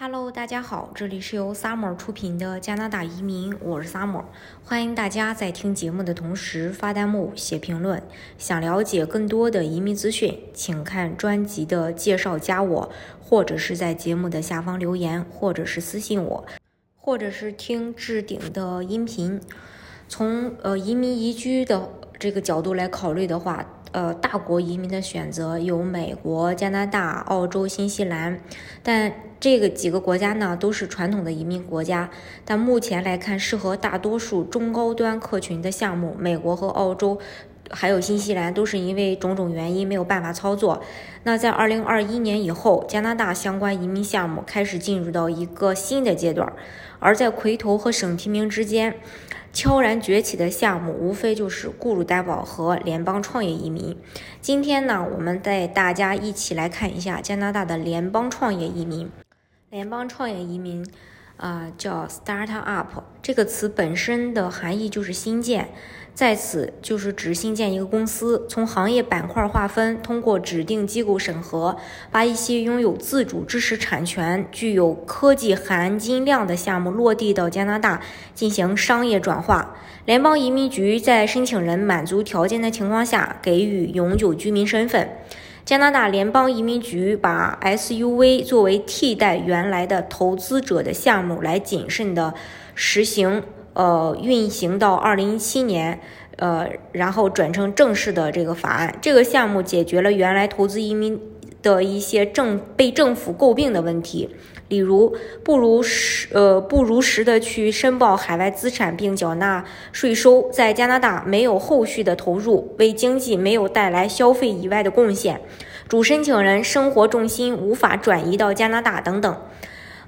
Hello，大家好，这里是由 Summer 出品的加拿大移民，我是 Summer，欢迎大家在听节目的同时发弹幕、写评论。想了解更多的移民资讯，请看专辑的介绍，加我，或者是在节目的下方留言，或者是私信我，或者是听置顶的音频。从呃移民移居的这个角度来考虑的话，呃，大国移民的选择有美国、加拿大、澳洲、新西兰，但这个几个国家呢都是传统的移民国家。但目前来看，适合大多数中高端客群的项目，美国和澳洲，还有新西兰都是因为种种原因没有办法操作。那在二零二一年以后，加拿大相关移民项目开始进入到一个新的阶段，而在魁头和省提名之间。悄然崛起的项目，无非就是雇主担保和联邦创业移民。今天呢，我们带大家一起来看一下加拿大的联邦创业移民。联邦创业移民。啊，叫 start up 这个词本身的含义就是新建，在此就是指新建一个公司，从行业板块划分，通过指定机构审核，把一些拥有自主知识产权、具有科技含金量的项目落地到加拿大进行商业转化。联邦移民局在申请人满足条件的情况下，给予永久居民身份。加拿大联邦移民局把 SUV 作为替代原来的投资者的项目来谨慎的实行，呃，运行到二零一七年，呃，然后转成正式的这个法案。这个项目解决了原来投资移民的一些政被政府诟病的问题，例如不如实呃不如实的去申报海外资产并缴纳税收，在加拿大没有后续的投入，为经济没有带来消费以外的贡献。主申请人生活重心无法转移到加拿大等等，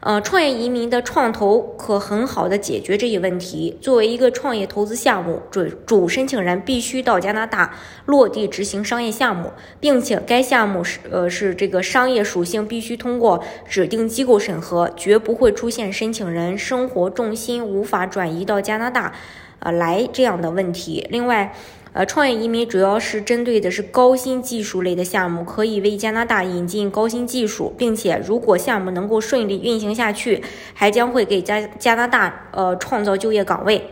呃，创业移民的创投可很好的解决这一问题。作为一个创业投资项目，主主申请人必须到加拿大落地执行商业项目，并且该项目是呃是这个商业属性必须通过指定机构审核，绝不会出现申请人生活重心无法转移到加拿大，呃来这样的问题。另外。呃，创业移民主要是针对的是高新技术类的项目，可以为加拿大引进高新技术，并且如果项目能够顺利运行下去，还将会给加加拿大呃创造就业岗位。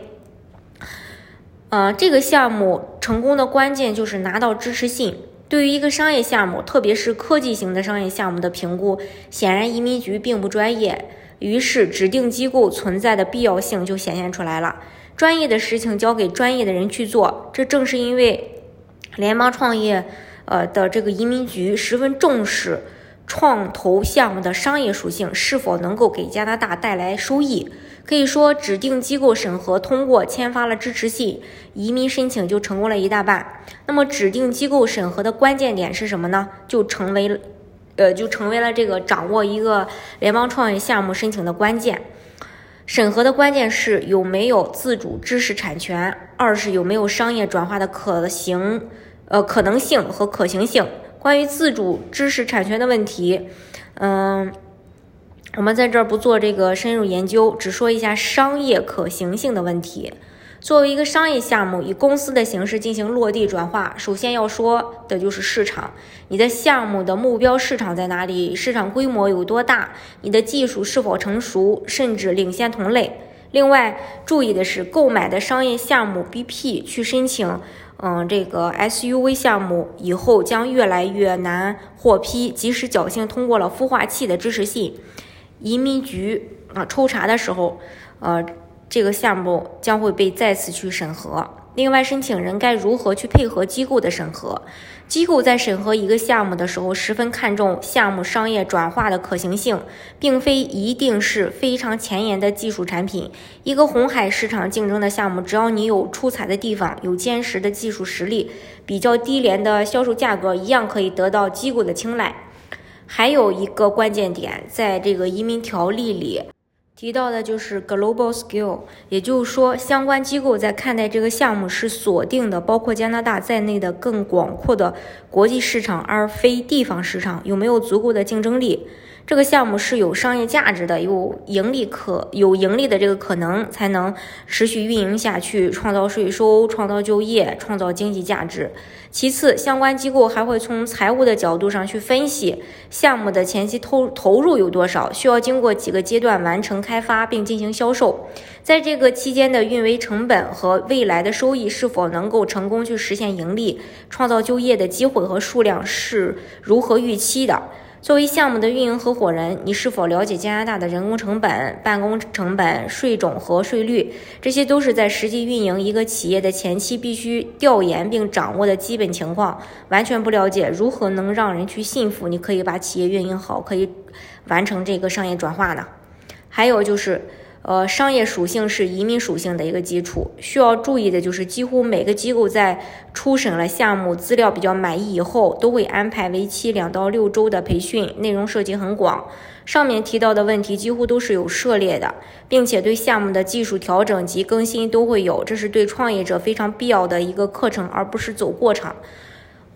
呃，这个项目成功的关键就是拿到支持信。对于一个商业项目，特别是科技型的商业项目的评估，显然移民局并不专业，于是指定机构存在的必要性就显现出来了。专业的事情交给专业的人去做，这正是因为联邦创业呃的这个移民局十分重视创投项目的商业属性是否能够给加拿大带来收益。可以说，指定机构审核通过，签发了支持信，移民申请就成功了一大半。那么，指定机构审核的关键点是什么呢？就成为呃就成为了这个掌握一个联邦创业项目申请的关键。审核的关键是有没有自主知识产权，二是有没有商业转化的可行，呃可能性和可行性。关于自主知识产权的问题，嗯，我们在这儿不做这个深入研究，只说一下商业可行性的问题。作为一个商业项目，以公司的形式进行落地转化，首先要说的就是市场。你的项目的目标市场在哪里？市场规模有多大？你的技术是否成熟，甚至领先同类？另外，注意的是，购买的商业项目 BP 去申请，嗯，这个 SUV 项目以后将越来越难获批。即使侥幸通过了孵化器的支持信，移民局啊抽查的时候，呃。这个项目将会被再次去审核。另外，申请人该如何去配合机构的审核？机构在审核一个项目的时候，十分看重项目商业转化的可行性，并非一定是非常前沿的技术产品。一个红海市场竞争的项目，只要你有出彩的地方，有坚实的技术实力，比较低廉的销售价格，一样可以得到机构的青睐。还有一个关键点，在这个移民条例里。提到的就是 global scale，也就是说，相关机构在看待这个项目是锁定的包括加拿大在内的更广阔的国际市场，而非地方市场。有没有足够的竞争力？这个项目是有商业价值的，有盈利可有盈利的这个可能，才能持续运营下去，创造税收、创造就业、创造经济价值。其次，相关机构还会从财务的角度上去分析项目的前期投投入有多少，需要经过几个阶段完成开发并进行销售，在这个期间的运维成本和未来的收益是否能够成功去实现盈利，创造就业的机会和数量是如何预期的。作为项目的运营合伙人，你是否了解加拿大的人工成本、办公成本、税种和税率？这些都是在实际运营一个企业的前期必须调研并掌握的基本情况。完全不了解，如何能让人去信服？你可以把企业运营好，可以完成这个商业转化呢？还有就是。呃，商业属性是移民属性的一个基础。需要注意的就是，几乎每个机构在初审了项目资料比较满意以后，都会安排为期两到六周的培训，内容涉及很广。上面提到的问题几乎都是有涉猎的，并且对项目的技术调整及更新都会有，这是对创业者非常必要的一个课程，而不是走过场。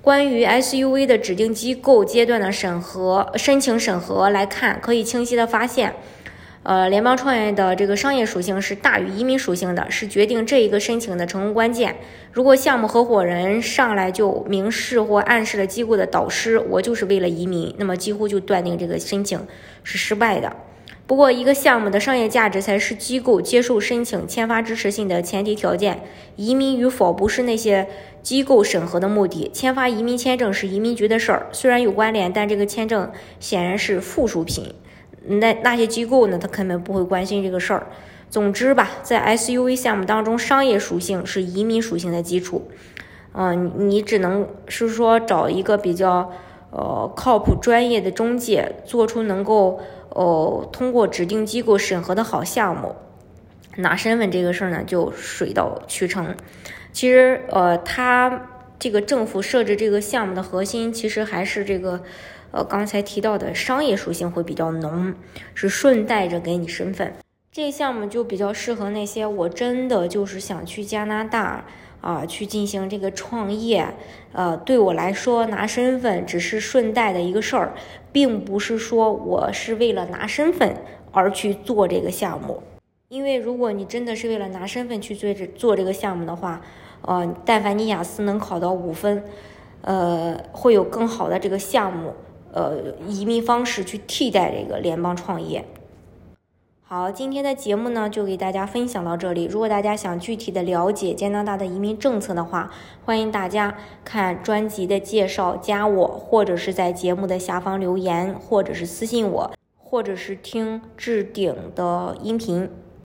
关于 SUV 的指定机构阶段的审核申请审核来看，可以清晰的发现。呃，联邦创业的这个商业属性是大于移民属性的，是决定这一个申请的成功关键。如果项目合伙人上来就明示或暗示了机构的导师，我就是为了移民，那么几乎就断定这个申请是失败的。不过，一个项目的商业价值才是机构接受申请签发支持信的前提条件。移民与否不是那些机构审核的目的，签发移民签证是移民局的事儿，虽然有关联，但这个签证显然是附属品。那那些机构呢？他根本不会关心这个事儿。总之吧，在 SUV 项目当中，商业属性是移民属性的基础。嗯，你只能是说找一个比较呃靠谱、专业的中介，做出能够呃通过指定机构审核的好项目。拿身份这个事儿呢，就水到渠成。其实呃，他这个政府设置这个项目的核心，其实还是这个。呃，刚才提到的商业属性会比较浓，是顺带着给你身份。这个项目就比较适合那些我真的就是想去加拿大啊，去进行这个创业。呃，对我来说拿身份只是顺带的一个事儿，并不是说我是为了拿身份而去做这个项目。因为如果你真的是为了拿身份去做这做这个项目的话，呃，但凡你雅思能考到五分，呃，会有更好的这个项目。呃，移民方式去替代这个联邦创业。好，今天的节目呢就给大家分享到这里。如果大家想具体的了解加拿大的移民政策的话，欢迎大家看专辑的介绍，加我，或者是在节目的下方留言，或者是私信我，或者是听置顶的音频。